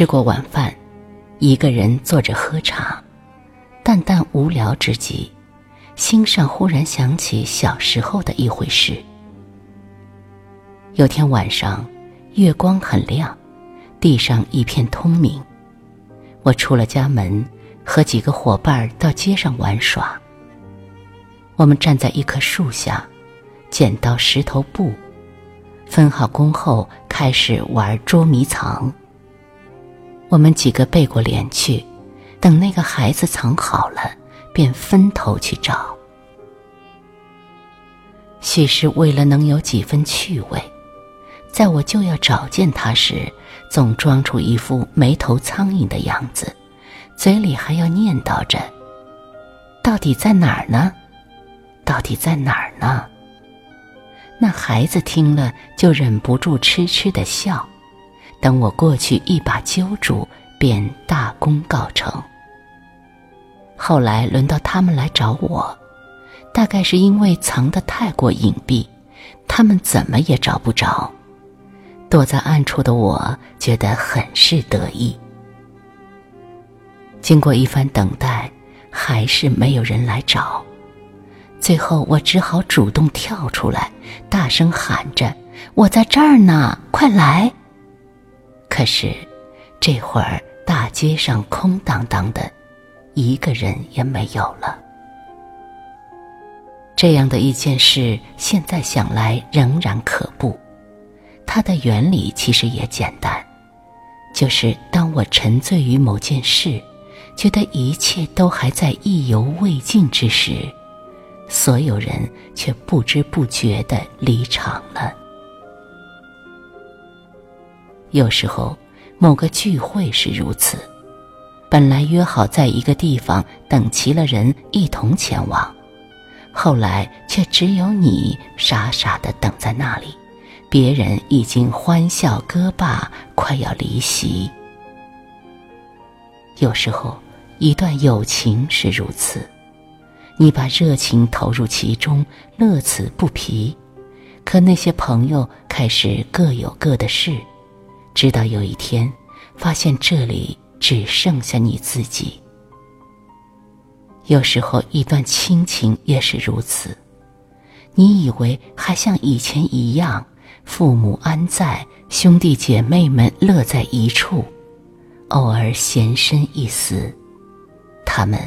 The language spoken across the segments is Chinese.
吃过晚饭，一个人坐着喝茶，淡淡无聊之际，心上忽然想起小时候的一回事。有天晚上，月光很亮，地上一片通明。我出了家门，和几个伙伴到街上玩耍。我们站在一棵树下，剪刀石头布，分好工后开始玩捉迷藏。我们几个背过脸去，等那个孩子藏好了，便分头去找。许是为了能有几分趣味，在我就要找见他时，总装出一副没头苍蝇的样子，嘴里还要念叨着：“到底在哪儿呢？到底在哪儿呢？”那孩子听了就忍不住痴痴的笑。等我过去一把揪住，便大功告成。后来轮到他们来找我，大概是因为藏得太过隐蔽，他们怎么也找不着。躲在暗处的我觉得很是得意。经过一番等待，还是没有人来找，最后我只好主动跳出来，大声喊着：“我在这儿呢，快来！”可是，这会儿大街上空荡荡的，一个人也没有了。这样的一件事，现在想来仍然可怖。它的原理其实也简单，就是当我沉醉于某件事，觉得一切都还在意犹未尽之时，所有人却不知不觉的离场了。有时候，某个聚会是如此，本来约好在一个地方等齐了人一同前往，后来却只有你傻傻的等在那里，别人已经欢笑歌罢，快要离席。有时候，一段友情是如此，你把热情投入其中，乐此不疲，可那些朋友开始各有各的事。直到有一天，发现这里只剩下你自己。有时候，一段亲情也是如此。你以为还像以前一样，父母安在，兄弟姐妹们乐在一处，偶尔闲身一丝，他们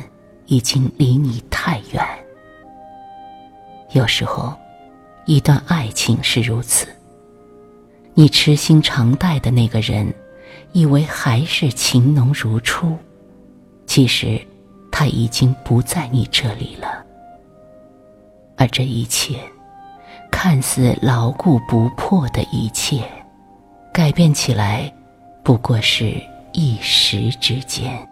已经离你太远。有时候，一段爱情是如此。你痴心常待的那个人，以为还是情浓如初，其实他已经不在你这里了。而这一切，看似牢固不破的一切，改变起来，不过是一时之间。